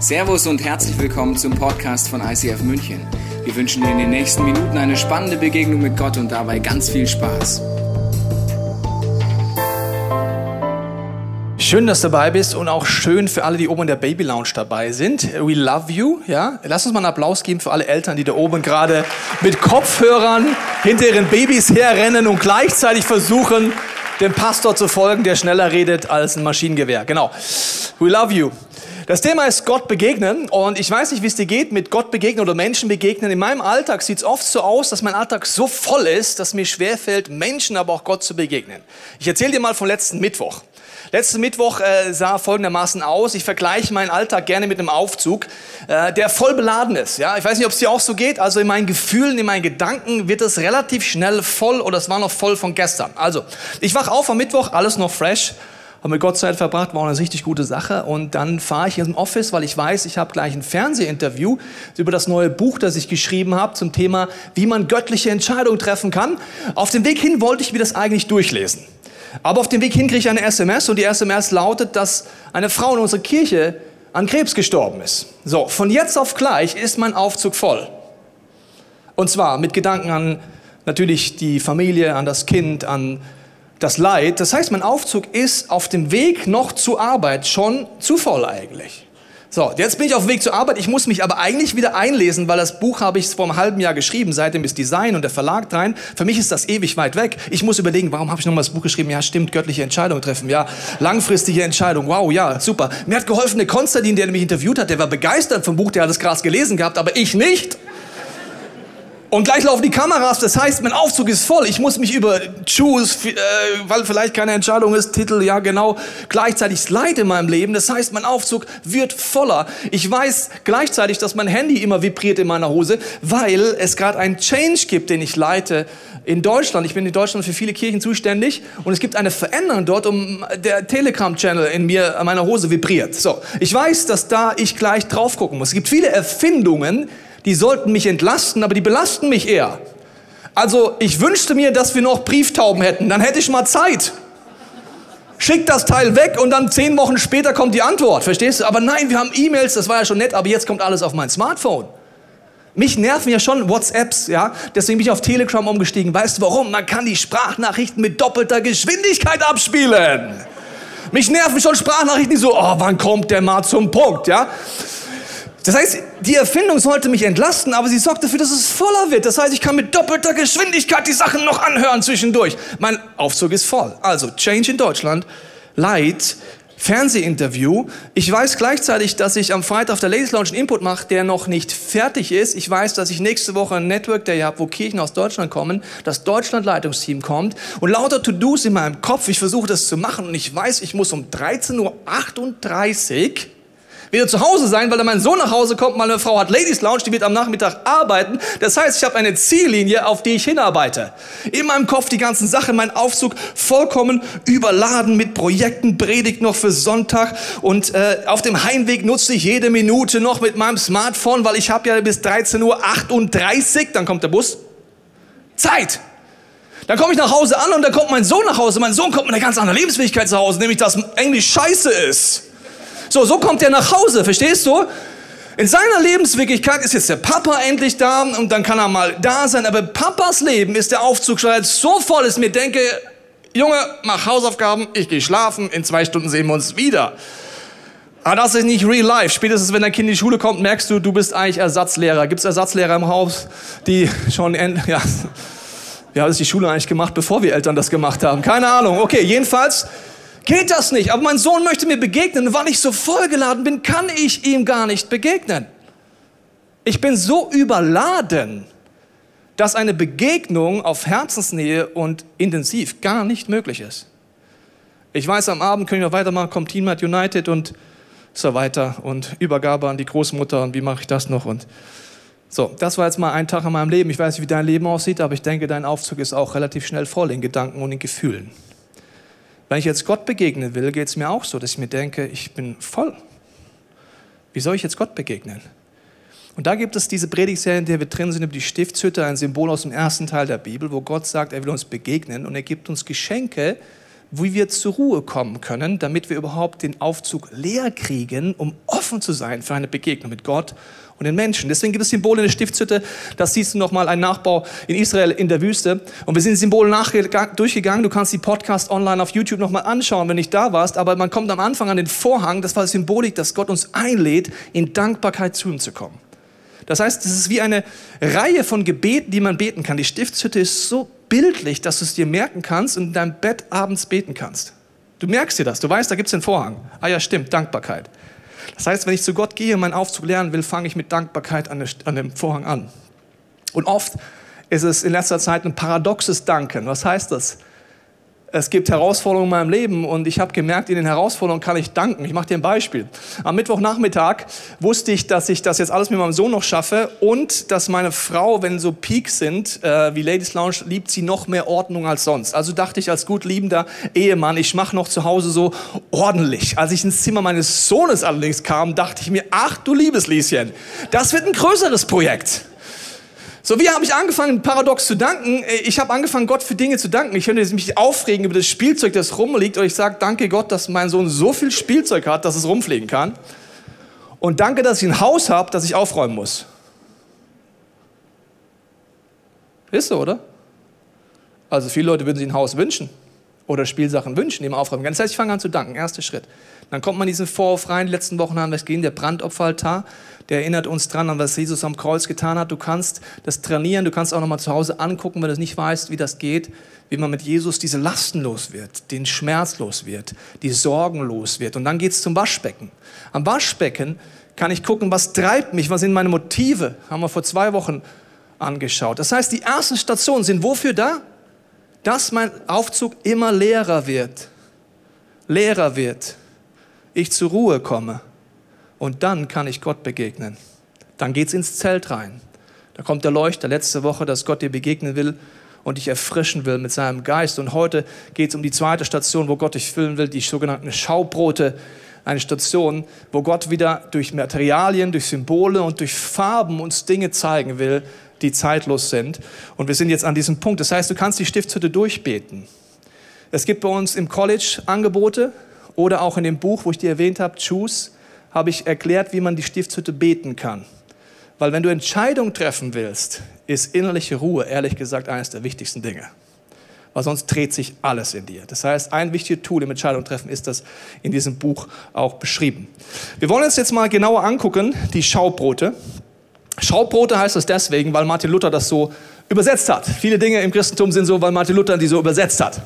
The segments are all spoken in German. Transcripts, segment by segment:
Servus und herzlich willkommen zum Podcast von ICF München. Wir wünschen dir in den nächsten Minuten eine spannende Begegnung mit Gott und dabei ganz viel Spaß. Schön, dass du dabei bist und auch schön für alle, die oben in der Baby Lounge dabei sind. We love you, ja. Lass uns mal einen Applaus geben für alle Eltern, die da oben gerade mit Kopfhörern hinter ihren Babys herrennen und gleichzeitig versuchen, dem Pastor zu folgen, der schneller redet als ein Maschinengewehr. Genau. We love you. Das Thema ist Gott begegnen und ich weiß nicht, wie es dir geht mit Gott begegnen oder Menschen begegnen. In meinem Alltag sieht es oft so aus, dass mein Alltag so voll ist, dass mir schwerfällt, Menschen, aber auch Gott zu begegnen. Ich erzähle dir mal vom letzten Mittwoch. Letzten Mittwoch äh, sah folgendermaßen aus. Ich vergleiche meinen Alltag gerne mit einem Aufzug, äh, der voll beladen ist. Ja, ich weiß nicht, ob es dir auch so geht. Also in meinen Gefühlen, in meinen Gedanken wird es relativ schnell voll oder es war noch voll von gestern. Also ich wach auf am Mittwoch, alles noch fresh habe mit Gott Zeit verbracht, war eine richtig gute Sache. Und dann fahre ich ins Office, weil ich weiß, ich habe gleich ein Fernsehinterview über das neue Buch, das ich geschrieben habe zum Thema, wie man göttliche Entscheidungen treffen kann. Auf dem Weg hin wollte ich mir das eigentlich durchlesen. Aber auf dem Weg hin kriege ich eine SMS und die SMS lautet, dass eine Frau in unserer Kirche an Krebs gestorben ist. So, von jetzt auf gleich ist mein Aufzug voll. Und zwar mit Gedanken an natürlich die Familie, an das Kind, an das Leid. Das heißt, mein Aufzug ist auf dem Weg noch zur Arbeit schon zu voll eigentlich. So, jetzt bin ich auf dem Weg zur Arbeit. Ich muss mich aber eigentlich wieder einlesen, weil das Buch habe ich vor einem halben Jahr geschrieben. Seitdem ist Design und der Verlag rein. Für mich ist das ewig weit weg. Ich muss überlegen, warum habe ich nochmal das Buch geschrieben? Ja, stimmt, göttliche Entscheidungen treffen. Ja, langfristige Entscheidung. Wow, ja, super. Mir hat geholfen der Konstantin, der mich interviewt hat. Der war begeistert vom Buch, der hat es krass gelesen gehabt, aber ich nicht. Und gleich laufen die Kameras, das heißt, mein Aufzug ist voll. Ich muss mich über Choose, äh, weil vielleicht keine Entscheidung ist, Titel, ja genau, gleichzeitig Leid in meinem Leben. Das heißt, mein Aufzug wird voller. Ich weiß gleichzeitig, dass mein Handy immer vibriert in meiner Hose, weil es gerade einen Change gibt, den ich leite in Deutschland. Ich bin in Deutschland für viele Kirchen zuständig und es gibt eine Veränderung dort, um der Telegram-Channel in mir, in meiner Hose vibriert. So, ich weiß, dass da ich gleich drauf gucken muss. Es gibt viele Erfindungen, die sollten mich entlasten, aber die belasten mich eher. Also ich wünschte mir, dass wir noch Brieftauben hätten, dann hätte ich mal Zeit. Schick das Teil weg und dann zehn Wochen später kommt die Antwort, verstehst du? Aber nein, wir haben E-Mails, das war ja schon nett, aber jetzt kommt alles auf mein Smartphone. Mich nerven ja schon WhatsApps, ja. Deswegen bin ich auf Telegram umgestiegen. Weißt du warum? Man kann die Sprachnachrichten mit doppelter Geschwindigkeit abspielen. Mich nerven schon Sprachnachrichten, die so, oh, wann kommt der mal zum Punkt, ja? Das heißt, die Erfindung sollte mich entlasten, aber sie sorgt dafür, dass es voller wird. Das heißt, ich kann mit doppelter Geschwindigkeit die Sachen noch anhören zwischendurch. Mein Aufzug ist voll. Also, Change in Deutschland, Light, Fernsehinterview. Ich weiß gleichzeitig, dass ich am Freitag auf der Ladies Lounge einen Input mache, der noch nicht fertig ist. Ich weiß, dass ich nächste Woche ein Network Day habe, wo Kirchen aus Deutschland kommen, das Deutschland-Leitungsteam kommt und lauter To-Dos in meinem Kopf. Ich versuche das zu machen und ich weiß, ich muss um 13.38 Uhr wieder zu Hause sein, weil dann mein Sohn nach Hause kommt, meine Frau hat Ladies Lounge, die wird am Nachmittag arbeiten. Das heißt, ich habe eine Ziellinie, auf die ich hinarbeite. In meinem Kopf die ganzen Sachen, mein Aufzug vollkommen überladen mit Projekten, Predigt noch für Sonntag und äh, auf dem Heimweg nutze ich jede Minute noch mit meinem Smartphone, weil ich habe ja bis 13.38 Uhr, dann kommt der Bus, Zeit. Dann komme ich nach Hause an und dann kommt mein Sohn nach Hause. Mein Sohn kommt mit einer ganz anderen Lebensfähigkeit zu Hause, nämlich dass Englisch scheiße ist. So, so kommt er nach Hause, verstehst du? In seiner Lebenswirklichkeit ist jetzt der Papa endlich da und dann kann er mal da sein. Aber Papas Leben ist der Aufzug schon so voll, dass ich mir denke, Junge, mach Hausaufgaben, ich gehe schlafen, in zwei Stunden sehen wir uns wieder. Aber das ist nicht real life. Spätestens, wenn dein Kind in die Schule kommt, merkst du, du bist eigentlich Ersatzlehrer. Gibt es Ersatzlehrer im Haus, die schon, ja, wie hat es die Schule eigentlich gemacht, bevor wir Eltern das gemacht haben? Keine Ahnung. Okay, jedenfalls, geht das nicht. Aber mein Sohn möchte mir begegnen und weil ich so vollgeladen bin, kann ich ihm gar nicht begegnen. Ich bin so überladen, dass eine Begegnung auf Herzensnähe und intensiv gar nicht möglich ist. Ich weiß, am Abend können wir weitermachen, kommt Team United und so weiter und Übergabe an die Großmutter und wie mache ich das noch und so, das war jetzt mal ein Tag in meinem Leben. Ich weiß nicht, wie dein Leben aussieht, aber ich denke, dein Aufzug ist auch relativ schnell voll in Gedanken und in Gefühlen. Wenn ich jetzt Gott begegnen will, geht es mir auch so, dass ich mir denke, ich bin voll. Wie soll ich jetzt Gott begegnen? Und da gibt es diese Predigtserie, in der wir drin sind, über die Stiftshütte, ein Symbol aus dem ersten Teil der Bibel, wo Gott sagt, er will uns begegnen und er gibt uns Geschenke, wie wir zur Ruhe kommen können, damit wir überhaupt den Aufzug leer kriegen, um offen zu sein für eine Begegnung mit Gott und den Menschen. Deswegen gibt es Symbole in der Stiftshütte. Das siehst du nochmal, ein Nachbau in Israel in der Wüste. Und wir sind Symbole durchgegangen. Du kannst die Podcast online auf YouTube nochmal anschauen, wenn nicht da warst. Aber man kommt am Anfang an den Vorhang. Das war die Symbolik, dass Gott uns einlädt, in Dankbarkeit zu ihm zu kommen. Das heißt, es ist wie eine Reihe von Gebeten, die man beten kann. Die Stiftshütte ist so bildlich, dass du es dir merken kannst und in deinem Bett abends beten kannst. Du merkst dir das. Du weißt, da gibt es den Vorhang. Ah ja, stimmt, Dankbarkeit. Das heißt, wenn ich zu Gott gehe und meinen Aufzug lernen will, fange ich mit Dankbarkeit an, dem Vorhang an. Und oft ist es in letzter Zeit ein paradoxes Danken. Was heißt das? Es gibt Herausforderungen in meinem Leben und ich habe gemerkt, in den Herausforderungen kann ich danken. Ich mache dir ein Beispiel. Am Mittwochnachmittag wusste ich, dass ich das jetzt alles mit meinem Sohn noch schaffe und dass meine Frau, wenn so Peaks sind, äh, wie Ladies Lounge, liebt sie noch mehr Ordnung als sonst. Also dachte ich als gut liebender Ehemann, ich mache noch zu Hause so ordentlich. Als ich ins Zimmer meines Sohnes allerdings kam, dachte ich mir, ach du liebes Lieschen, das wird ein größeres Projekt. So, wie habe ich angefangen, paradox zu danken? Ich habe angefangen, Gott für Dinge zu danken. Ich könnte mich aufregen über das Spielzeug, das rumliegt. Und ich sage, danke Gott, dass mein Sohn so viel Spielzeug hat, dass es rumfliegen kann. Und danke, dass ich ein Haus habe, das ich aufräumen muss. Ist so, oder? Also viele Leute würden sich ein Haus wünschen oder Spielsachen wünschen, die man aufräumen kann. Das heißt, ich fange an zu danken. Erster Schritt. Dann kommt man diesen Vorwurf rein. Die letzten Wochen haben wir es gesehen, der Brandopferaltar der erinnert uns dran an was Jesus am Kreuz getan hat. Du kannst das trainieren, du kannst auch noch mal zu Hause angucken, wenn du nicht weißt, wie das geht, wie man mit Jesus diese Lasten los wird, den Schmerz los wird, die Sorgen los wird. Und dann geht es zum Waschbecken. Am Waschbecken kann ich gucken, was treibt mich, was sind meine Motive, haben wir vor zwei Wochen angeschaut. Das heißt, die ersten Stationen sind wofür da? Dass mein Aufzug immer leerer wird. Leerer wird. Ich zur Ruhe komme. Und dann kann ich Gott begegnen. Dann geht's ins Zelt rein. Da kommt der Leuchter letzte Woche, dass Gott dir begegnen will und dich erfrischen will mit seinem Geist. Und heute geht es um die zweite Station, wo Gott dich füllen will, die sogenannten Schaubrote. Eine Station, wo Gott wieder durch Materialien, durch Symbole und durch Farben uns Dinge zeigen will, die zeitlos sind. Und wir sind jetzt an diesem Punkt. Das heißt, du kannst die Stiftshütte durchbeten. Es gibt bei uns im College Angebote oder auch in dem Buch, wo ich dir erwähnt habe, Choose habe ich erklärt, wie man die Stiftshütte beten kann. Weil wenn du Entscheidungen treffen willst, ist innerliche Ruhe, ehrlich gesagt, eines der wichtigsten Dinge. Weil sonst dreht sich alles in dir. Das heißt, ein wichtiges Tool im Entscheidung treffen ist das in diesem Buch auch beschrieben. Wir wollen uns jetzt mal genauer angucken, die Schaubrote. Schaubrote heißt es deswegen, weil Martin Luther das so übersetzt hat. Viele Dinge im Christentum sind so, weil Martin Luther die so übersetzt hat.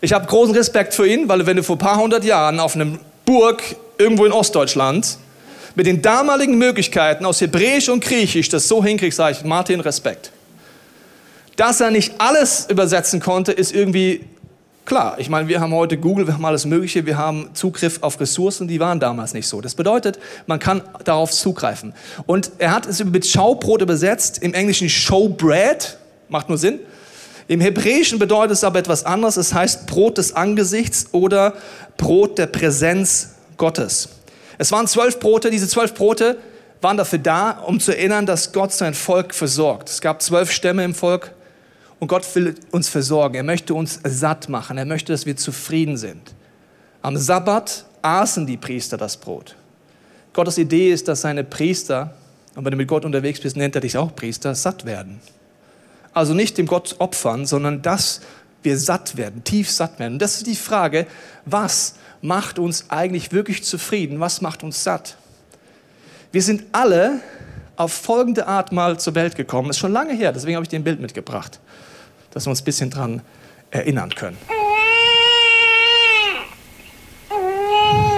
Ich habe großen Respekt für ihn, weil wenn du vor ein paar hundert Jahren auf einem Burg irgendwo in Ostdeutschland mit den damaligen Möglichkeiten aus Hebräisch und Griechisch das so hinkriegt, sage ich Martin Respekt. Dass er nicht alles übersetzen konnte, ist irgendwie klar. Ich meine, wir haben heute Google, wir haben alles Mögliche, wir haben Zugriff auf Ressourcen, die waren damals nicht so. Das bedeutet, man kann darauf zugreifen. Und er hat es mit Schaubrot übersetzt, im Englischen Showbread, macht nur Sinn. Im Hebräischen bedeutet es aber etwas anderes. Es heißt Brot des Angesichts oder Brot der Präsenz Gottes. Es waren zwölf Brote. Diese zwölf Brote waren dafür da, um zu erinnern, dass Gott sein Volk versorgt. Es gab zwölf Stämme im Volk und Gott will uns versorgen. Er möchte uns satt machen. Er möchte, dass wir zufrieden sind. Am Sabbat aßen die Priester das Brot. Gottes Idee ist, dass seine Priester, und wenn du mit Gott unterwegs bist, nennt er dich auch Priester, satt werden. Also nicht dem Gott opfern, sondern dass wir satt werden, tief satt werden. Und das ist die Frage, was macht uns eigentlich wirklich zufrieden? Was macht uns satt? Wir sind alle auf folgende Art mal zur Welt gekommen. Ist schon lange her, deswegen habe ich dir ein Bild mitgebracht, dass wir uns ein bisschen dran erinnern können.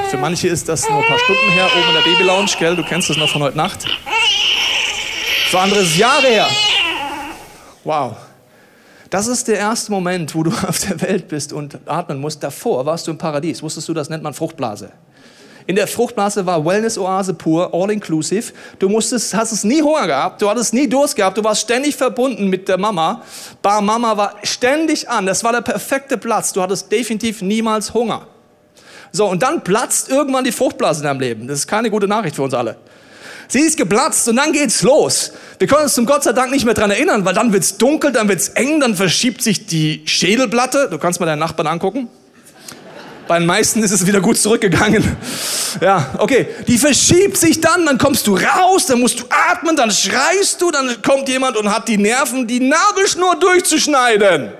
Für manche ist das nur ein paar Stunden her, oben in der Baby Lounge, gell? Du kennst das noch von heute Nacht. Für andere ist Jahre her. Wow. Das ist der erste Moment, wo du auf der Welt bist und atmen musst. Davor warst du im Paradies. Wusstest du, das nennt man Fruchtblase. In der Fruchtblase war Wellness-Oase pur, all-inclusive. Du musstest, hast es nie Hunger gehabt, du hattest nie Durst gehabt, du warst ständig verbunden mit der Mama. Bar Mama war ständig an, das war der perfekte Platz. Du hattest definitiv niemals Hunger. So, und dann platzt irgendwann die Fruchtblase in deinem Leben. Das ist keine gute Nachricht für uns alle. Sie ist geplatzt und dann geht's los. Wir können uns zum Gott sei Dank nicht mehr dran erinnern, weil dann wird's dunkel, dann wird's eng, dann verschiebt sich die Schädelplatte. Du kannst mal deinen Nachbarn angucken. Bei den meisten ist es wieder gut zurückgegangen. Ja, okay. Die verschiebt sich dann, dann kommst du raus, dann musst du atmen, dann schreist du, dann kommt jemand und hat die Nerven, die Nabelschnur durchzuschneiden.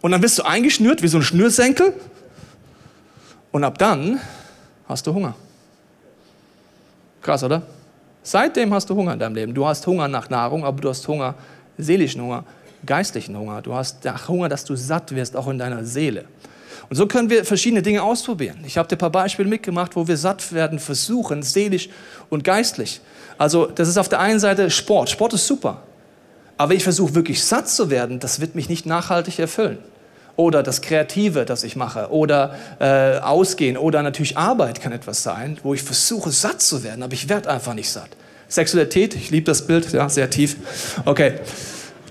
Und dann wirst du eingeschnürt wie so ein Schnürsenkel. Und ab dann hast du Hunger. Krass, oder? Seitdem hast du Hunger in deinem Leben. Du hast Hunger nach Nahrung, aber du hast Hunger, seelischen Hunger, geistlichen Hunger. Du hast Hunger, dass du satt wirst, auch in deiner Seele. Und so können wir verschiedene Dinge ausprobieren. Ich habe dir ein paar Beispiele mitgemacht, wo wir satt werden versuchen, seelisch und geistlich. Also das ist auf der einen Seite Sport. Sport ist super. Aber ich versuche wirklich satt zu werden, das wird mich nicht nachhaltig erfüllen. Oder das Kreative, das ich mache. Oder äh, Ausgehen. Oder natürlich Arbeit kann etwas sein, wo ich versuche satt zu werden, aber ich werde einfach nicht satt. Sexualität, ich liebe das Bild, ja, sehr tief. Okay.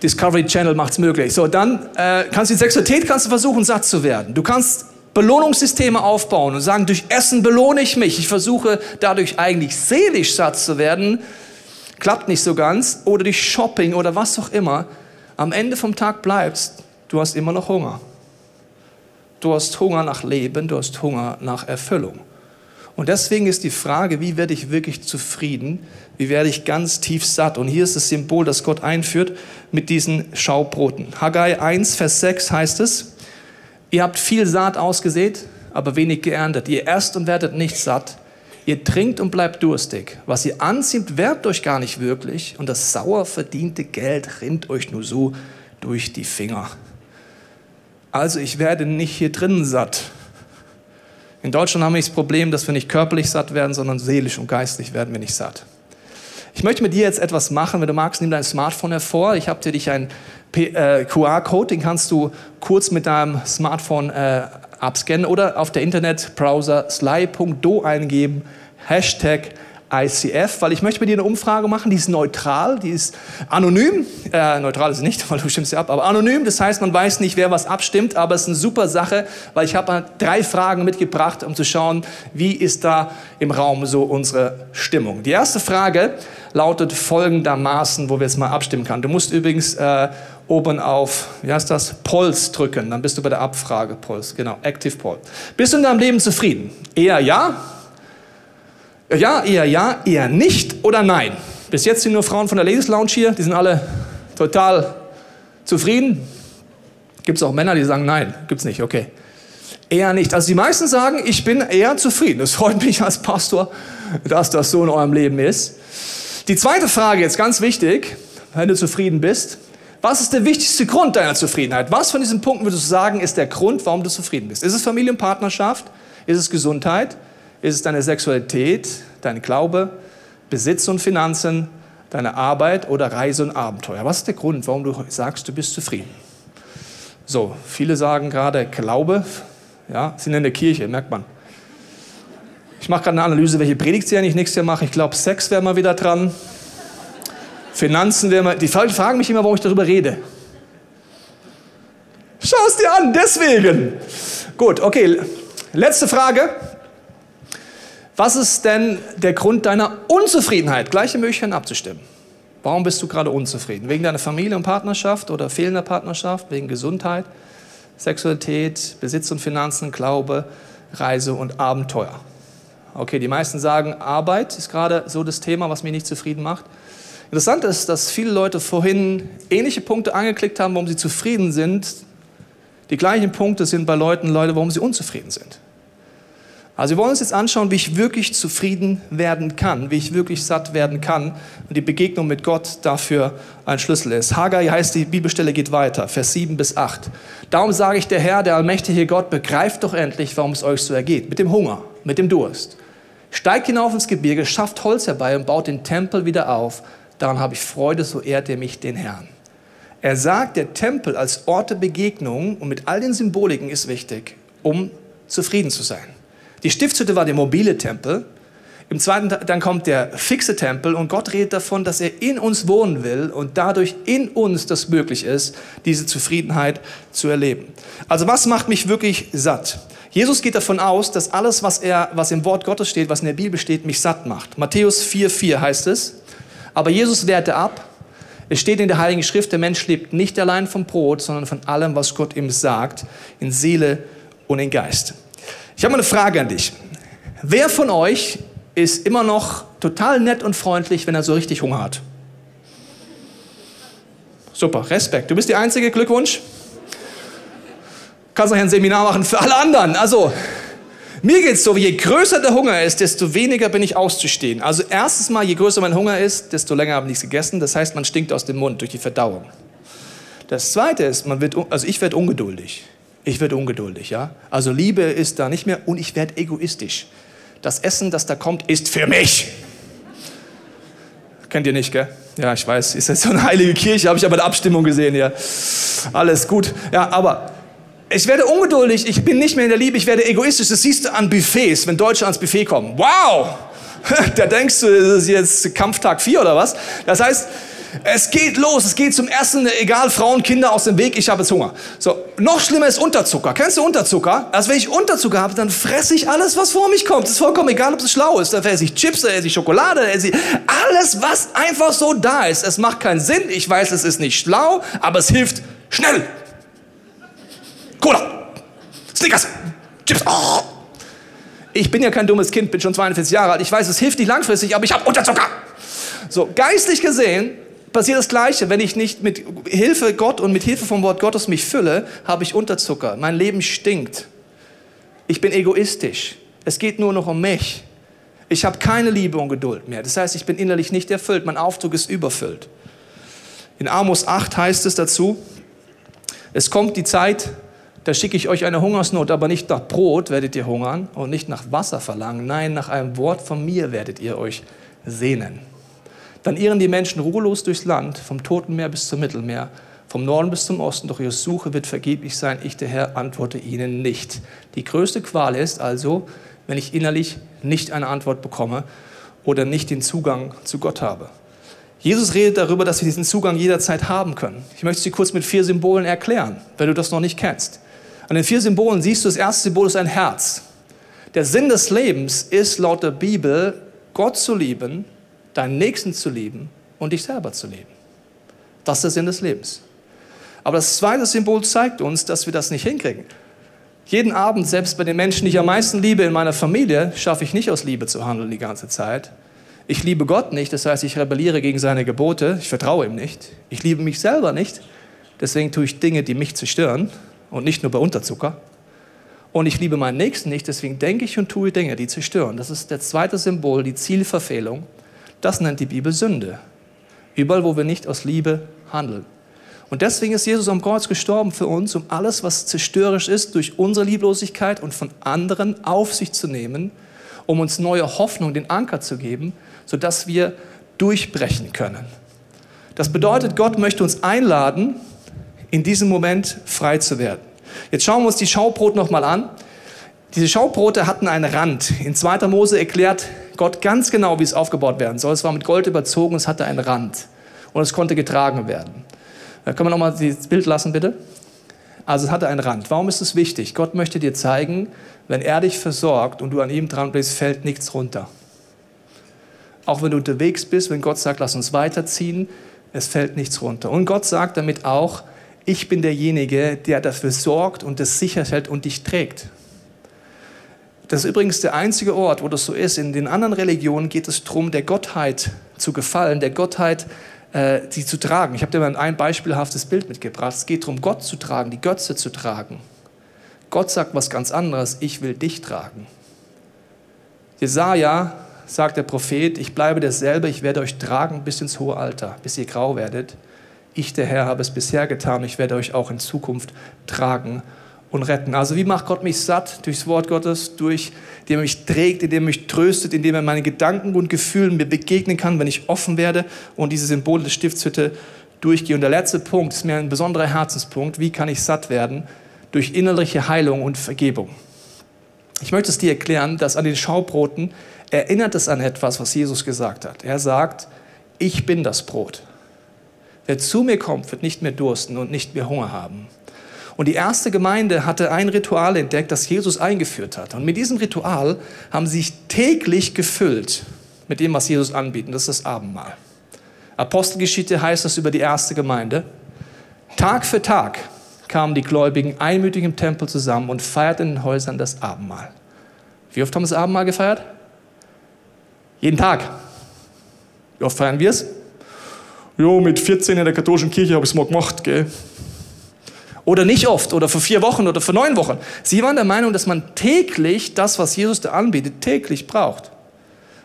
Discovery Channel macht es möglich. So, dann äh, kannst du die Sexualität kannst du versuchen, satt zu werden. Du kannst Belohnungssysteme aufbauen und sagen, durch Essen belohne ich mich. Ich versuche dadurch eigentlich seelisch satt zu werden. Klappt nicht so ganz. Oder durch Shopping oder was auch immer. Am Ende vom Tag bleibst, du hast immer noch Hunger. Du hast Hunger nach Leben, du hast Hunger nach Erfüllung. Und deswegen ist die Frage, wie werde ich wirklich zufrieden? Wie werde ich ganz tief satt? Und hier ist das Symbol, das Gott einführt mit diesen Schaubroten. Haggai 1, Vers 6 heißt es, ihr habt viel Saat ausgesät, aber wenig geerntet. Ihr esst und werdet nicht satt. Ihr trinkt und bleibt durstig. Was ihr anzieht, werbt euch gar nicht wirklich. Und das sauer verdiente Geld rinnt euch nur so durch die Finger. Also ich werde nicht hier drinnen satt. In Deutschland haben wir das Problem, dass wir nicht körperlich satt werden, sondern seelisch und geistlich werden wir nicht satt. Ich möchte mit dir jetzt etwas machen. Wenn du magst, nimm dein Smartphone hervor. Ich habe dir dich einen äh, QR-Code, den kannst du kurz mit deinem Smartphone äh, abscannen oder auf der Internetbrowser sly.do eingeben, Hashtag ICF, weil ich möchte mit dir eine Umfrage machen, die ist neutral, die ist anonym, äh, neutral ist sie nicht, weil du stimmst sie ab, aber anonym, das heißt, man weiß nicht, wer was abstimmt, aber es ist eine super Sache, weil ich habe drei Fragen mitgebracht, um zu schauen, wie ist da im Raum so unsere Stimmung. Die erste Frage lautet folgendermaßen, wo wir jetzt mal abstimmen können. Du musst übrigens äh, oben auf, wie heißt das, Puls drücken, dann bist du bei der Abfrage Puls, genau, Active Poll. Bist du in deinem Leben zufrieden? Eher ja, ja, eher ja, eher nicht oder nein. Bis jetzt sind nur Frauen von der Ladies Lounge hier, die sind alle total zufrieden. Gibt es auch Männer, die sagen nein, gibt es nicht, okay. Eher nicht. Also die meisten sagen, ich bin eher zufrieden. Das freut mich als Pastor, dass das so in eurem Leben ist. Die zweite Frage jetzt ganz wichtig, wenn du zufrieden bist. Was ist der wichtigste Grund deiner Zufriedenheit? Was von diesen Punkten würdest du sagen, ist der Grund, warum du zufrieden bist? Ist es Familienpartnerschaft? Ist es Gesundheit? Ist es deine Sexualität, dein Glaube, Besitz und Finanzen, deine Arbeit oder Reise und Abenteuer? Was ist der Grund, warum du sagst, du bist zufrieden? So, viele sagen gerade Glaube, ja, sind in der Kirche, merkt man. Ich mache gerade eine Analyse, welche Predigtserie ich nächstes Jahr mache. Ich glaube, Sex wäre mal wieder dran. Finanzen wäre mal. Die fragen mich immer, warum ich darüber rede. Schau es dir an, deswegen. Gut, okay. Letzte Frage. Was ist denn der Grund deiner Unzufriedenheit? Gleiche Möglichkeiten abzustimmen. Warum bist du gerade unzufrieden? Wegen deiner Familie und Partnerschaft oder fehlender Partnerschaft? Wegen Gesundheit, Sexualität, Besitz und Finanzen, Glaube, Reise und Abenteuer? Okay, die meisten sagen, Arbeit ist gerade so das Thema, was mich nicht zufrieden macht. Interessant ist, dass viele Leute vorhin ähnliche Punkte angeklickt haben, warum sie zufrieden sind. Die gleichen Punkte sind bei Leuten, Leute, warum sie unzufrieden sind. Also wir wollen uns jetzt anschauen, wie ich wirklich zufrieden werden kann, wie ich wirklich satt werden kann und die Begegnung mit Gott dafür ein Schlüssel ist. Haggai heißt, die Bibelstelle geht weiter, Vers 7 bis 8. Darum sage ich der Herr, der allmächtige Gott, begreift doch endlich, warum es euch so ergeht, mit dem Hunger, mit dem Durst. Steigt hinauf ins Gebirge, schafft Holz herbei und baut den Tempel wieder auf. Daran habe ich Freude, so ehrt ihr mich den Herrn. Er sagt, der Tempel als Ort der Begegnung und mit all den Symboliken ist wichtig, um zufrieden zu sein. Die Stiftshütte war der mobile Tempel. Im zweiten, dann kommt der fixe Tempel und Gott redet davon, dass er in uns wohnen will und dadurch in uns das möglich ist, diese Zufriedenheit zu erleben. Also was macht mich wirklich satt? Jesus geht davon aus, dass alles, was, er, was im Wort Gottes steht, was in der Bibel steht, mich satt macht. Matthäus 4,4 heißt es. Aber Jesus wehrte ab. Es steht in der Heiligen Schrift, der Mensch lebt nicht allein vom Brot, sondern von allem, was Gott ihm sagt, in Seele und in Geist. Ich habe mal eine Frage an dich. Wer von euch ist immer noch total nett und freundlich, wenn er so richtig Hunger hat? Super, Respekt. Du bist die Einzige, Glückwunsch. Kannst noch ein Seminar machen für alle anderen. Also, mir geht es so, je größer der Hunger ist, desto weniger bin ich auszustehen. Also erstens mal, je größer mein Hunger ist, desto länger habe ich nichts gegessen. Das heißt, man stinkt aus dem Mund durch die Verdauung. Das Zweite ist, man wird, also ich werde ungeduldig. Ich werde ungeduldig, ja. Also Liebe ist da nicht mehr und ich werde egoistisch. Das Essen, das da kommt, ist für mich. Kennt ihr nicht, gell? Ja, ich weiß, ist das so eine heilige Kirche, habe ich aber eine Abstimmung gesehen, ja. Alles gut. Ja, aber ich werde ungeduldig, ich bin nicht mehr in der Liebe, ich werde egoistisch. Das siehst du an Buffets, wenn Deutsche ans Buffet kommen. Wow! Da denkst du, das ist jetzt Kampftag 4 oder was? Das heißt, es geht los, es geht zum Essen, egal, Frauen, Kinder aus dem Weg, ich habe jetzt Hunger. So, noch schlimmer ist Unterzucker. Kennst du Unterzucker? Also wenn ich Unterzucker habe, dann fresse ich alles, was vor mich kommt. Es ist vollkommen egal, ob es schlau ist. Dann esse ich Chips, dann esse ich Schokolade, dann esse ich alles, was einfach so da ist. Es macht keinen Sinn, ich weiß, es ist nicht schlau, aber es hilft schnell. Cola, Snickers, Chips. Oh. Ich bin ja kein dummes Kind, bin schon 42 Jahre alt. Ich weiß, es hilft nicht langfristig, aber ich habe Unterzucker. So, geistlich gesehen passiert das Gleiche. Wenn ich nicht mit Hilfe Gott und mit Hilfe vom Wort Gottes mich fülle, habe ich Unterzucker. Mein Leben stinkt. Ich bin egoistisch. Es geht nur noch um mich. Ich habe keine Liebe und Geduld mehr. Das heißt, ich bin innerlich nicht erfüllt. Mein Aufzug ist überfüllt. In Amos 8 heißt es dazu, es kommt die Zeit, da schicke ich euch eine Hungersnot, aber nicht nach Brot werdet ihr hungern und nicht nach Wasser verlangen. Nein, nach einem Wort von mir werdet ihr euch sehnen. Dann irren die Menschen ruhelos durchs Land, vom Toten Meer bis zum Mittelmeer, vom Norden bis zum Osten, doch ihre Suche wird vergeblich sein. Ich, der Herr, antworte ihnen nicht. Die größte Qual ist also, wenn ich innerlich nicht eine Antwort bekomme oder nicht den Zugang zu Gott habe. Jesus redet darüber, dass wir diesen Zugang jederzeit haben können. Ich möchte sie kurz mit vier Symbolen erklären, wenn du das noch nicht kennst. An den vier Symbolen siehst du, das erste Symbol ist ein Herz. Der Sinn des Lebens ist laut der Bibel, Gott zu lieben, deinen Nächsten zu lieben und dich selber zu lieben. Das ist der Sinn des Lebens. Aber das zweite Symbol zeigt uns, dass wir das nicht hinkriegen. Jeden Abend, selbst bei den Menschen, die ich am meisten liebe in meiner Familie, schaffe ich nicht aus Liebe zu handeln die ganze Zeit. Ich liebe Gott nicht, das heißt, ich rebelliere gegen seine Gebote, ich vertraue ihm nicht. Ich liebe mich selber nicht, deswegen tue ich Dinge, die mich zerstören und nicht nur bei Unterzucker. Und ich liebe meinen Nächsten nicht, deswegen denke ich und tue Dinge, die zerstören. Das ist das zweite Symbol, die Zielverfehlung. Das nennt die Bibel Sünde. Überall, wo wir nicht aus Liebe handeln. Und deswegen ist Jesus am Kreuz gestorben für uns, um alles, was zerstörerisch ist, durch unsere Lieblosigkeit und von anderen auf sich zu nehmen, um uns neue Hoffnung, den Anker zu geben, sodass wir durchbrechen können. Das bedeutet, Gott möchte uns einladen, in diesem Moment frei zu werden. Jetzt schauen wir uns die Schaubrot nochmal an. Diese Schaubrote hatten einen Rand. In 2. Mose erklärt Gott ganz genau, wie es aufgebaut werden soll. Es war mit Gold überzogen, es hatte einen Rand. Und es konnte getragen werden. Da können wir nochmal das Bild lassen, bitte? Also es hatte einen Rand. Warum ist es wichtig? Gott möchte dir zeigen, wenn er dich versorgt und du an ihm dran bist, fällt nichts runter. Auch wenn du unterwegs bist, wenn Gott sagt, lass uns weiterziehen, es fällt nichts runter. Und Gott sagt damit auch, ich bin derjenige, der dafür sorgt und das sicherstellt und dich trägt. Das ist übrigens der einzige Ort, wo das so ist. In den anderen Religionen geht es darum, der Gottheit zu gefallen, der Gottheit äh, sie zu tragen. Ich habe dir mal ein beispielhaftes Bild mitgebracht. Es geht darum, Gott zu tragen, die Götze zu tragen. Gott sagt was ganz anderes, ich will dich tragen. Jesaja sagt der Prophet, ich bleibe derselbe, ich werde euch tragen bis ins hohe Alter, bis ihr grau werdet. Ich, der Herr, habe es bisher getan, ich werde euch auch in Zukunft tragen und retten. Also wie macht Gott mich satt? Durchs Wort Gottes, durch, indem er mich trägt, indem er mich tröstet, indem er meine Gedanken und Gefühlen mir begegnen kann, wenn ich offen werde und diese Symbole der Stiftshütte durchgehe. Und der letzte Punkt ist mir ein besonderer Herzenspunkt. Wie kann ich satt werden? Durch innerliche Heilung und Vergebung. Ich möchte es dir erklären, dass an den Schaubroten erinnert es an etwas, was Jesus gesagt hat. Er sagt, ich bin das Brot. Wer zu mir kommt, wird nicht mehr dursten und nicht mehr Hunger haben. Und die erste Gemeinde hatte ein Ritual entdeckt, das Jesus eingeführt hat. Und mit diesem Ritual haben sie sich täglich gefüllt mit dem, was Jesus anbietet. Das ist das Abendmahl. Apostelgeschichte heißt das über die erste Gemeinde. Tag für Tag kamen die Gläubigen einmütig im Tempel zusammen und feierten in den Häusern das Abendmahl. Wie oft haben wir das Abendmahl gefeiert? Jeden Tag. Wie oft feiern wir es? Jo, mit 14 in der katholischen Kirche habe ich es mal gemacht, gell? Oder nicht oft, oder für vier Wochen oder für neun Wochen. Sie waren der Meinung, dass man täglich das, was Jesus da anbietet, täglich braucht.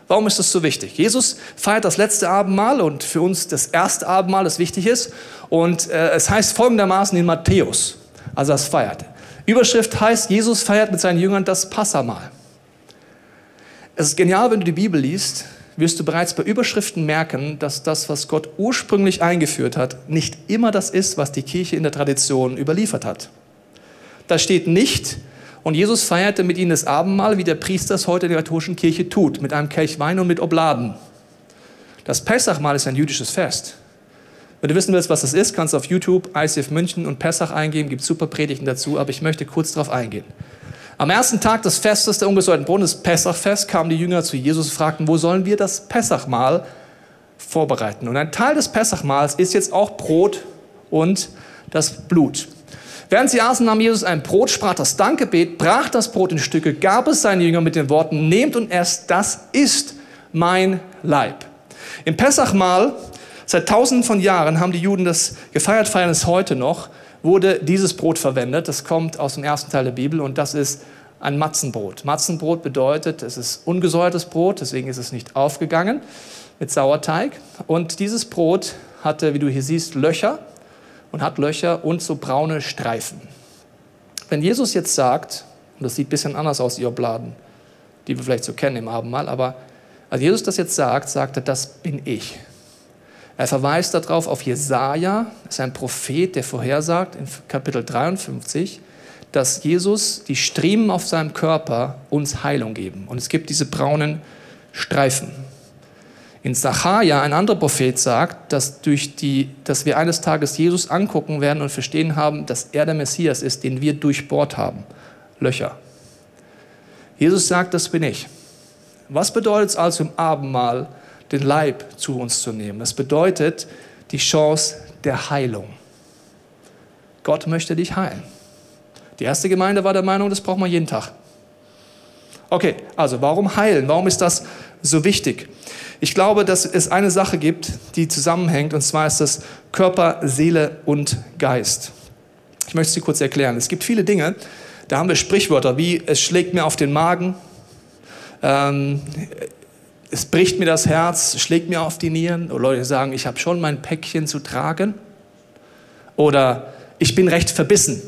Warum ist das so wichtig? Jesus feiert das letzte Abendmahl und für uns das erste Abendmahl, das wichtig ist. Und äh, es heißt folgendermaßen in Matthäus, als er es feiert. Überschrift heißt, Jesus feiert mit seinen Jüngern das Passamal. Es ist genial, wenn du die Bibel liest, wirst du bereits bei Überschriften merken, dass das, was Gott ursprünglich eingeführt hat, nicht immer das ist, was die Kirche in der Tradition überliefert hat. Da steht nicht, und Jesus feierte mit ihnen das Abendmahl, wie der Priester es heute in der katholischen Kirche tut, mit einem Kelch Wein und mit Obladen. Das Pessachmahl ist ein jüdisches Fest. Wenn du wissen willst, was das ist, kannst du auf YouTube ICF München und Pessach eingeben, gibt super Predigten dazu, aber ich möchte kurz darauf eingehen. Am ersten Tag des Festes der ungesäuerten Broten, das Pessachfest, kamen die Jünger zu Jesus und fragten, wo sollen wir das Pessachmahl vorbereiten? Und ein Teil des Pessachmahls ist jetzt auch Brot und das Blut. Während sie aßen, nahm Jesus ein Brot, sprach das Dankgebet, brach das Brot in Stücke, gab es seinen Jüngern mit den Worten, nehmt und esst, das ist mein Leib. Im Pessachmahl, seit tausenden von Jahren haben die Juden das gefeiert, feiern es heute noch, wurde dieses Brot verwendet. Das kommt aus dem ersten Teil der Bibel und das ist ein Matzenbrot. Matzenbrot bedeutet, es ist ungesäuertes Brot, deswegen ist es nicht aufgegangen mit Sauerteig. Und dieses Brot hatte, wie du hier siehst, Löcher und hat Löcher und so braune Streifen. Wenn Jesus jetzt sagt, und das sieht ein bisschen anders aus, die Obladen, die wir vielleicht so kennen im Abendmahl, aber als Jesus das jetzt sagt, sagt er, das bin ich. Er verweist darauf auf Jesaja, ist ein Prophet, der vorhersagt in Kapitel 53, dass Jesus die Striemen auf seinem Körper uns Heilung geben. Und es gibt diese braunen Streifen. In Sacharja, ein anderer Prophet, sagt, dass, durch die, dass wir eines Tages Jesus angucken werden und verstehen haben, dass er der Messias ist, den wir durchbohrt haben. Löcher. Jesus sagt, das bin ich. Was bedeutet es also im Abendmahl, den Leib zu uns zu nehmen? Das bedeutet die Chance der Heilung. Gott möchte dich heilen. Die erste Gemeinde war der Meinung, das braucht man jeden Tag. Okay, also warum heilen? Warum ist das so wichtig? Ich glaube, dass es eine Sache gibt, die zusammenhängt, und zwar ist das Körper, Seele und Geist. Ich möchte sie kurz erklären. Es gibt viele Dinge, da haben wir Sprichwörter wie es schlägt mir auf den Magen, ähm, es bricht mir das Herz, schlägt mir auf die Nieren. Oder Leute sagen, ich habe schon mein Päckchen zu tragen. Oder ich bin recht verbissen.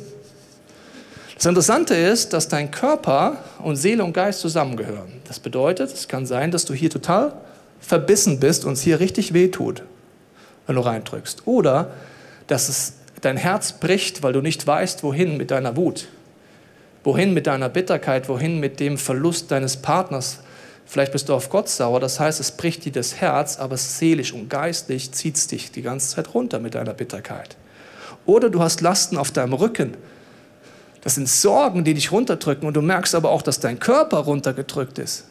Das Interessante ist, dass dein Körper und Seele und Geist zusammengehören. Das bedeutet, es kann sein, dass du hier total verbissen bist und es hier richtig wehtut, wenn du reindrückst. Oder dass es dein Herz bricht, weil du nicht weißt, wohin mit deiner Wut, wohin mit deiner Bitterkeit, wohin mit dem Verlust deines Partners. Vielleicht bist du auf Gott sauer, das heißt, es bricht dir das Herz, aber seelisch und geistlich zieht es dich die ganze Zeit runter mit deiner Bitterkeit. Oder du hast Lasten auf deinem Rücken. Das sind Sorgen, die dich runterdrücken und du merkst aber auch, dass dein Körper runtergedrückt ist.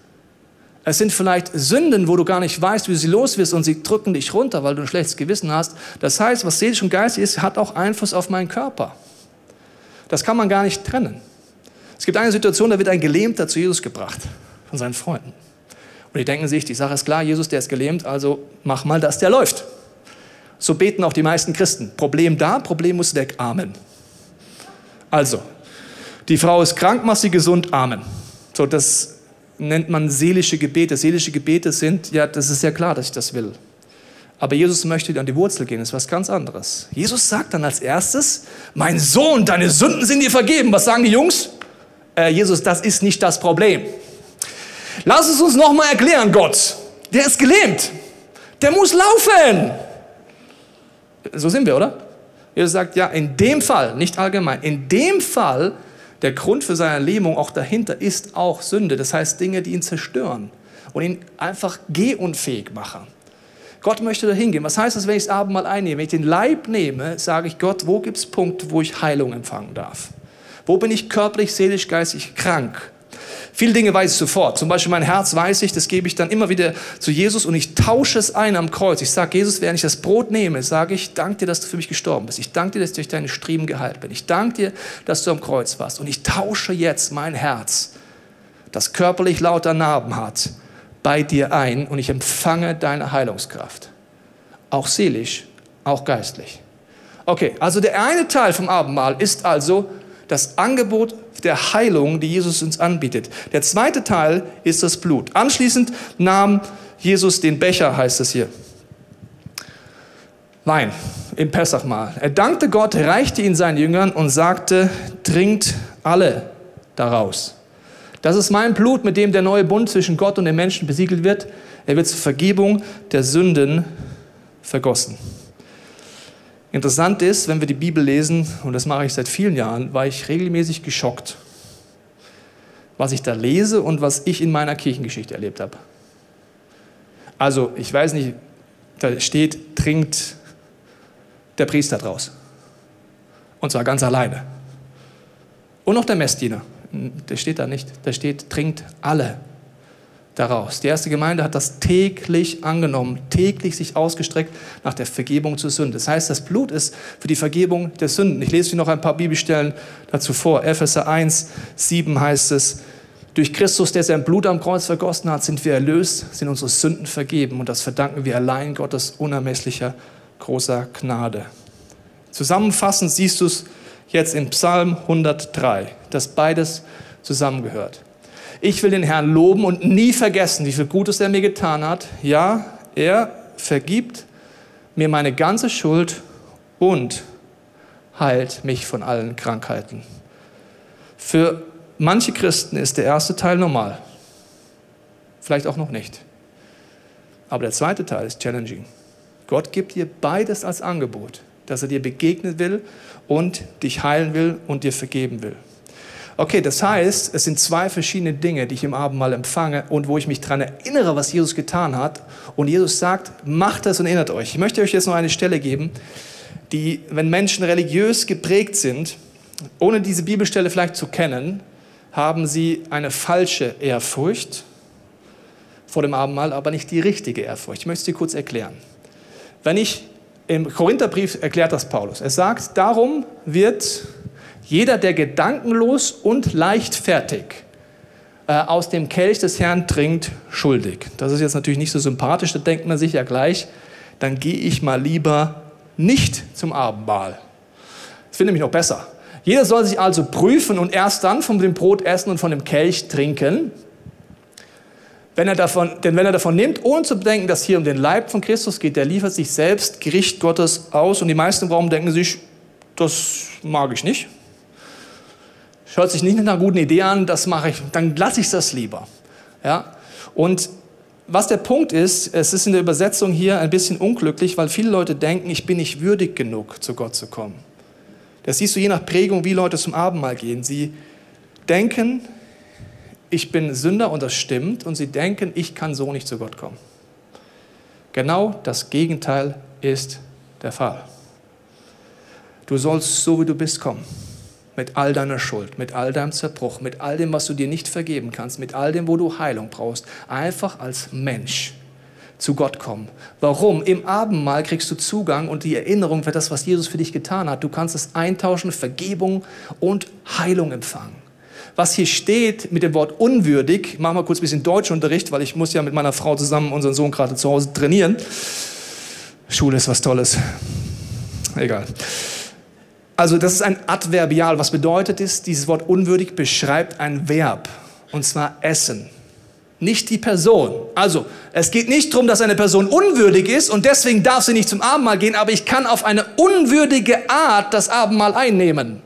Es sind vielleicht Sünden, wo du gar nicht weißt, wie sie los wirst und sie drücken dich runter, weil du ein schlechtes Gewissen hast. Das heißt, was seelisch und geistig ist, hat auch Einfluss auf meinen Körper. Das kann man gar nicht trennen. Es gibt eine Situation, da wird ein Gelähmter zu Jesus gebracht von seinen Freunden. Und die denken sich, die Sache ist klar, Jesus, der ist gelähmt, also mach mal, dass der läuft. So beten auch die meisten Christen. Problem da, Problem muss weg. Amen. Also, die Frau ist krank, mach sie gesund. Amen. So, das nennt man seelische Gebete. Seelische Gebete sind, ja, das ist ja klar, dass ich das will. Aber Jesus möchte an die Wurzel gehen, das ist was ganz anderes. Jesus sagt dann als erstes, mein Sohn, deine Sünden sind dir vergeben. Was sagen die Jungs? Äh, Jesus, das ist nicht das Problem. Lass es uns nochmal erklären, Gott. Der ist gelähmt. Der muss laufen. So sind wir, oder? Jesus sagt, ja, in dem Fall, nicht allgemein, in dem Fall der Grund für seine Lähmung auch dahinter ist auch Sünde. Das heißt Dinge, die ihn zerstören und ihn einfach gehunfähig machen. Gott möchte da hingehen. Was heißt das, wenn ich das Abendmahl einnehme? Wenn ich den Leib nehme, sage ich Gott, wo gibt es Punkte, wo ich Heilung empfangen darf? Wo bin ich körperlich, seelisch, geistig krank? Viele Dinge weiß ich sofort. Zum Beispiel mein Herz weiß ich, das gebe ich dann immer wieder zu Jesus und ich tausche es ein am Kreuz. Ich sage, Jesus, während ich das Brot nehme, sage ich, danke dir, dass du für mich gestorben bist. Ich danke dir, dass ich durch deine Striemen geheilt bin. Ich danke dir, dass du am Kreuz warst. Und ich tausche jetzt mein Herz, das körperlich lauter Narben hat, bei dir ein und ich empfange deine Heilungskraft. Auch seelisch, auch geistlich. Okay, also der eine Teil vom Abendmahl ist also das Angebot der Heilung, die Jesus uns anbietet. Der zweite Teil ist das Blut. Anschließend nahm Jesus den Becher, heißt es hier. Wein im Pessachmahl. Er dankte Gott, reichte ihn seinen Jüngern und sagte, trinkt alle daraus. Das ist mein Blut, mit dem der neue Bund zwischen Gott und den Menschen besiegelt wird. Er wird zur Vergebung der Sünden vergossen. Interessant ist, wenn wir die Bibel lesen, und das mache ich seit vielen Jahren, war ich regelmäßig geschockt, was ich da lese und was ich in meiner Kirchengeschichte erlebt habe. Also, ich weiß nicht, da steht, trinkt der Priester draus. Und zwar ganz alleine. Und noch der Messdiener. Der steht da nicht. Da steht, trinkt alle daraus. Die erste Gemeinde hat das täglich angenommen, täglich sich ausgestreckt nach der Vergebung zur Sünde. Das heißt, das Blut ist für die Vergebung der Sünden. Ich lese euch noch ein paar Bibelstellen dazu vor. Epheser 1, 7 heißt es, durch Christus, der sein Blut am Kreuz vergossen hat, sind wir erlöst, sind unsere Sünden vergeben und das verdanken wir allein Gottes unermesslicher großer Gnade. Zusammenfassend siehst du es jetzt in Psalm 103, dass beides zusammengehört. Ich will den Herrn loben und nie vergessen, wie viel Gutes er mir getan hat. Ja, er vergibt mir meine ganze Schuld und heilt mich von allen Krankheiten. Für manche Christen ist der erste Teil normal. Vielleicht auch noch nicht. Aber der zweite Teil ist challenging. Gott gibt dir beides als Angebot, dass er dir begegnen will und dich heilen will und dir vergeben will. Okay, das heißt, es sind zwei verschiedene Dinge, die ich im Abendmahl empfange und wo ich mich daran erinnere, was Jesus getan hat. Und Jesus sagt, macht das und erinnert euch. Ich möchte euch jetzt noch eine Stelle geben, die, wenn Menschen religiös geprägt sind, ohne diese Bibelstelle vielleicht zu kennen, haben sie eine falsche Ehrfurcht vor dem Abendmahl, aber nicht die richtige Ehrfurcht. Ich möchte dir kurz erklären. Wenn ich im Korintherbrief erklärt das Paulus. Er sagt, darum wird jeder, der gedankenlos und leichtfertig äh, aus dem Kelch des Herrn trinkt, schuldig. Das ist jetzt natürlich nicht so sympathisch, da denkt man sich ja gleich, dann gehe ich mal lieber nicht zum Abendmahl. Das finde ich noch besser. Jeder soll sich also prüfen und erst dann von dem Brot essen und von dem Kelch trinken. Wenn er davon, denn wenn er davon nimmt, ohne zu bedenken, dass hier um den Leib von Christus geht, der liefert sich selbst Gericht Gottes aus. Und die meisten Raum denken sich, das mag ich nicht. Hört sich nicht nach einer guten Idee an, das mache ich, dann lasse ich das lieber. Ja? Und was der Punkt ist, es ist in der Übersetzung hier ein bisschen unglücklich, weil viele Leute denken, ich bin nicht würdig genug, zu Gott zu kommen. Das siehst du je nach Prägung, wie Leute zum Abendmahl gehen. Sie denken, ich bin Sünder und das stimmt, und sie denken, ich kann so nicht zu Gott kommen. Genau das Gegenteil ist der Fall. Du sollst so, wie du bist, kommen mit all deiner Schuld, mit all deinem Zerbruch, mit all dem, was du dir nicht vergeben kannst, mit all dem, wo du Heilung brauchst, einfach als Mensch zu Gott kommen. Warum? Im Abendmahl kriegst du Zugang und die Erinnerung für das, was Jesus für dich getan hat. Du kannst es eintauschen, Vergebung und Heilung empfangen. Was hier steht mit dem Wort unwürdig, machen wir kurz ein bisschen Deutschunterricht, weil ich muss ja mit meiner Frau zusammen unseren Sohn gerade zu Hause trainieren. Schule ist was Tolles. Egal. Also das ist ein Adverbial. Was bedeutet es? Dieses Wort unwürdig beschreibt ein Verb, und zwar essen. Nicht die Person. Also, es geht nicht darum, dass eine Person unwürdig ist und deswegen darf sie nicht zum Abendmahl gehen, aber ich kann auf eine unwürdige Art das Abendmahl einnehmen.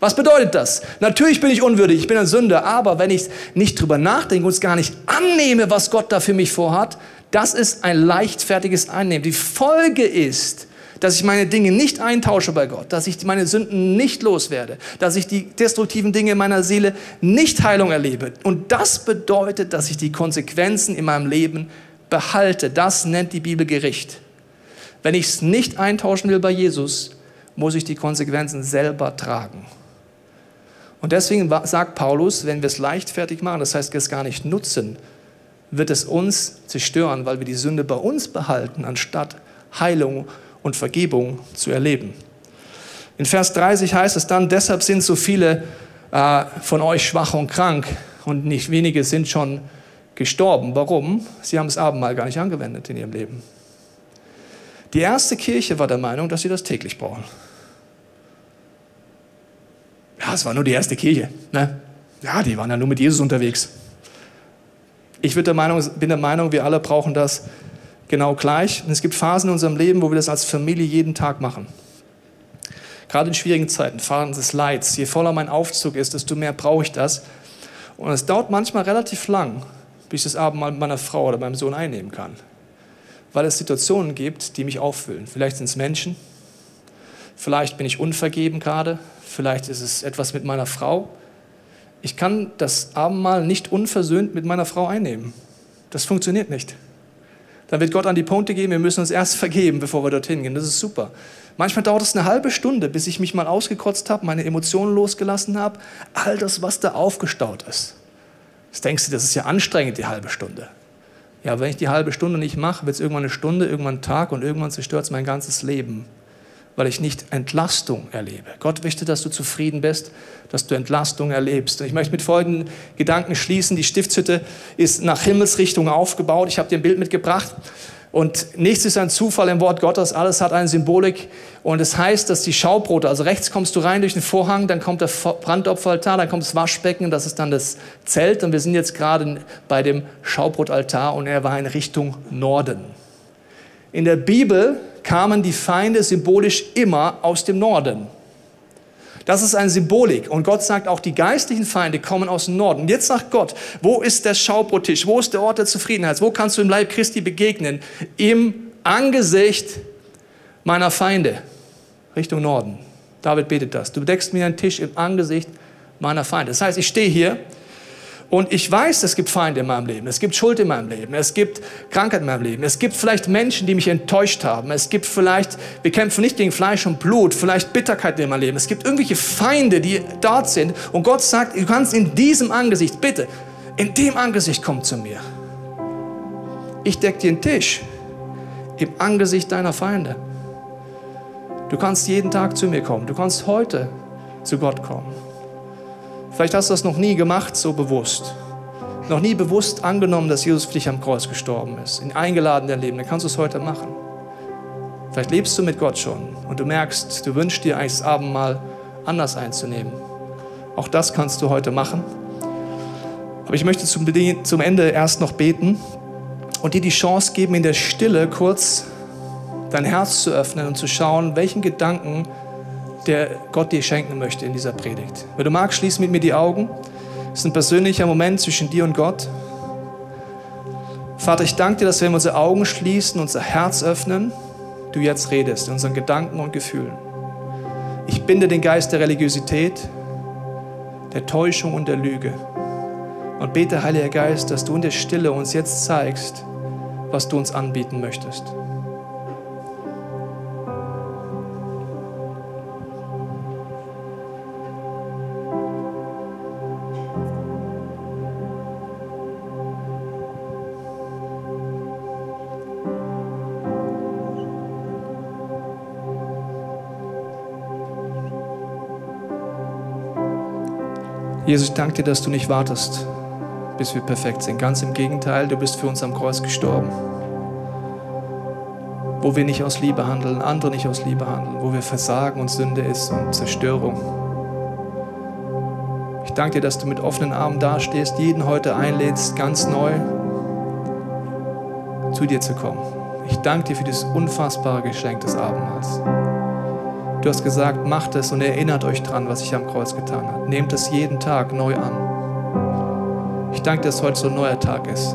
Was bedeutet das? Natürlich bin ich unwürdig, ich bin ein Sünder, aber wenn ich nicht drüber nachdenke und es gar nicht annehme, was Gott da für mich vorhat, das ist ein leichtfertiges Einnehmen. Die Folge ist, dass ich meine Dinge nicht eintausche bei Gott, dass ich meine Sünden nicht loswerde, dass ich die destruktiven Dinge in meiner Seele nicht Heilung erlebe. Und das bedeutet, dass ich die Konsequenzen in meinem Leben behalte. Das nennt die Bibel Gericht. Wenn ich es nicht eintauschen will bei Jesus, muss ich die Konsequenzen selber tragen. Und deswegen sagt Paulus, wenn wir es leichtfertig machen, das heißt, wir es gar nicht nutzen, wird es uns zerstören, weil wir die Sünde bei uns behalten, anstatt Heilung und Vergebung zu erleben. In Vers 30 heißt es dann, deshalb sind so viele äh, von euch schwach und krank und nicht wenige sind schon gestorben. Warum? Sie haben das Abendmahl gar nicht angewendet in ihrem Leben. Die erste Kirche war der Meinung, dass sie das täglich brauchen. Ja, es war nur die erste Kirche. Ne? Ja, die waren ja nur mit Jesus unterwegs. Ich bin der, Meinung, bin der Meinung, wir alle brauchen das genau gleich. Und es gibt Phasen in unserem Leben, wo wir das als Familie jeden Tag machen. Gerade in schwierigen Zeiten, Phasen des Leids. Je voller mein Aufzug ist, desto mehr brauche ich das. Und es dauert manchmal relativ lang, bis ich das Abendmahl mit meiner Frau oder meinem Sohn einnehmen kann. Weil es Situationen gibt, die mich auffüllen. Vielleicht sind es Menschen, vielleicht bin ich unvergeben gerade, vielleicht ist es etwas mit meiner Frau. Ich kann das Abendmahl nicht unversöhnt mit meiner Frau einnehmen. Das funktioniert nicht. Dann wird Gott an die Punkte gehen, wir müssen uns erst vergeben, bevor wir dorthin gehen. Das ist super. Manchmal dauert es eine halbe Stunde, bis ich mich mal ausgekotzt habe, meine Emotionen losgelassen habe. All das, was da aufgestaut ist. Jetzt denkst du, das ist ja anstrengend, die halbe Stunde. Ja, wenn ich die halbe Stunde nicht mache, wird es irgendwann eine Stunde, irgendwann ein Tag und irgendwann zerstört es mein ganzes Leben weil ich nicht Entlastung erlebe. Gott möchte, dass du zufrieden bist, dass du Entlastung erlebst. Und ich möchte mit folgenden Gedanken schließen. Die Stiftshütte ist nach Himmelsrichtung aufgebaut. Ich habe dir ein Bild mitgebracht. Und nichts ist ein Zufall im Wort Gottes, alles hat eine Symbolik. Und es heißt, dass die Schaubrote, also rechts kommst du rein durch den Vorhang, dann kommt der Brandopferaltar, dann kommt das Waschbecken, das ist dann das Zelt. Und wir sind jetzt gerade bei dem Schaubrotaltar und er war in Richtung Norden. In der Bibel kamen die Feinde symbolisch immer aus dem Norden. Das ist eine Symbolik. Und Gott sagt auch, die geistlichen Feinde kommen aus dem Norden. Und jetzt sagt Gott, wo ist der Schaubrottisch? Wo ist der Ort der Zufriedenheit? Wo kannst du im Leib Christi begegnen? Im Angesicht meiner Feinde. Richtung Norden. David betet das. Du deckst mir einen Tisch im Angesicht meiner Feinde. Das heißt, ich stehe hier und ich weiß, es gibt Feinde in meinem Leben, es gibt Schuld in meinem Leben, es gibt Krankheit in meinem Leben, es gibt vielleicht Menschen, die mich enttäuscht haben, es gibt vielleicht, wir kämpfen nicht gegen Fleisch und Blut, vielleicht Bitterkeit in meinem Leben, es gibt irgendwelche Feinde, die dort sind und Gott sagt, du kannst in diesem Angesicht, bitte, in dem Angesicht komm zu mir. Ich deck dir einen Tisch im Angesicht deiner Feinde. Du kannst jeden Tag zu mir kommen, du kannst heute zu Gott kommen. Vielleicht hast du das noch nie gemacht, so bewusst. Noch nie bewusst angenommen, dass Jesus für dich am Kreuz gestorben ist. Ihn eingeladen in dein Leben. Dann kannst du es heute machen. Vielleicht lebst du mit Gott schon und du merkst, du wünschst dir eigentlich das Abendmahl anders einzunehmen. Auch das kannst du heute machen. Aber ich möchte zum, zum Ende erst noch beten und dir die Chance geben, in der Stille kurz dein Herz zu öffnen und zu schauen, welchen Gedanken der Gott dir schenken möchte in dieser Predigt. Wenn du magst, schließ mit mir die Augen. Es ist ein persönlicher Moment zwischen dir und Gott. Vater, ich danke dir, dass wenn wir unsere Augen schließen, unser Herz öffnen, du jetzt redest in unseren Gedanken und Gefühlen. Ich binde den Geist der Religiosität, der Täuschung und der Lüge und bete, Heiliger Geist, dass du in der Stille uns jetzt zeigst, was du uns anbieten möchtest. Jesus, ich danke dir, dass du nicht wartest, bis wir perfekt sind. Ganz im Gegenteil, du bist für uns am Kreuz gestorben. Wo wir nicht aus Liebe handeln, andere nicht aus Liebe handeln, wo wir Versagen und Sünde ist und Zerstörung. Ich danke dir, dass du mit offenen Armen dastehst, jeden heute einlädst, ganz neu zu dir zu kommen. Ich danke dir für dieses unfassbare Geschenk des Abendmahls. Du hast gesagt, macht es und erinnert euch dran, was ich am Kreuz getan habe. Nehmt es jeden Tag neu an. Ich danke, dass heute so ein neuer Tag ist.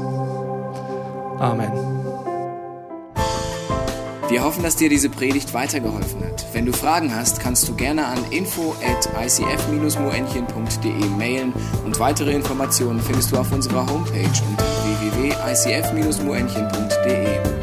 Amen. Wir hoffen, dass dir diese Predigt weitergeholfen hat. Wenn du Fragen hast, kannst du gerne an info at icf-moenchen.de mailen und weitere Informationen findest du auf unserer Homepage unter www.icf-moenchen.de.